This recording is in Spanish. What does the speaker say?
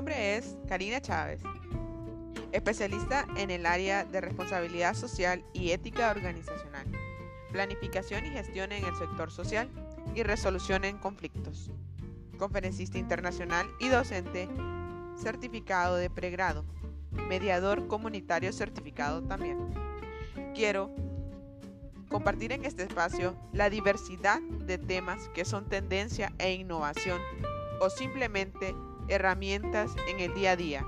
nombre es Karina Chávez, especialista en el área de responsabilidad social y ética organizacional, planificación y gestión en el sector social y resolución en conflictos, conferencista internacional y docente certificado de pregrado, mediador comunitario certificado también. Quiero compartir en este espacio la diversidad de temas que son tendencia e innovación o simplemente herramientas en el día a día